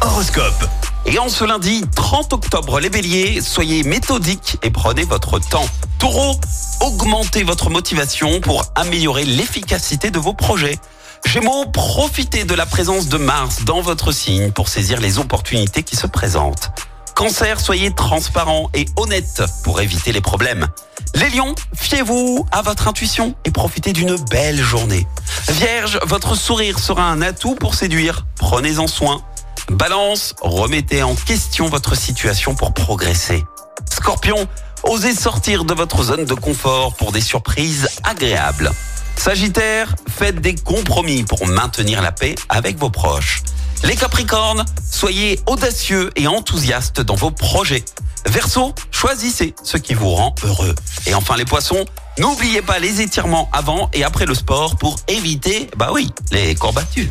Horoscope. Et en ce lundi 30 octobre, les béliers, soyez méthodiques et prenez votre temps. Taureau, augmentez votre motivation pour améliorer l'efficacité de vos projets. Gémeaux, profitez de la présence de Mars dans votre signe pour saisir les opportunités qui se présentent. Cancer, soyez transparent et honnête pour éviter les problèmes. Les lions, fiez-vous à votre intuition et profitez d'une belle journée. Vierge, votre sourire sera un atout pour séduire. Prenez-en soin. Balance, remettez en question votre situation pour progresser. Scorpion, osez sortir de votre zone de confort pour des surprises agréables. Sagittaire, faites des compromis pour maintenir la paix avec vos proches. Les Capricornes, soyez audacieux et enthousiastes dans vos projets. Verseau, choisissez ce qui vous rend heureux. Et enfin les poissons, n'oubliez pas les étirements avant et après le sport pour éviter, bah oui, les courbatures.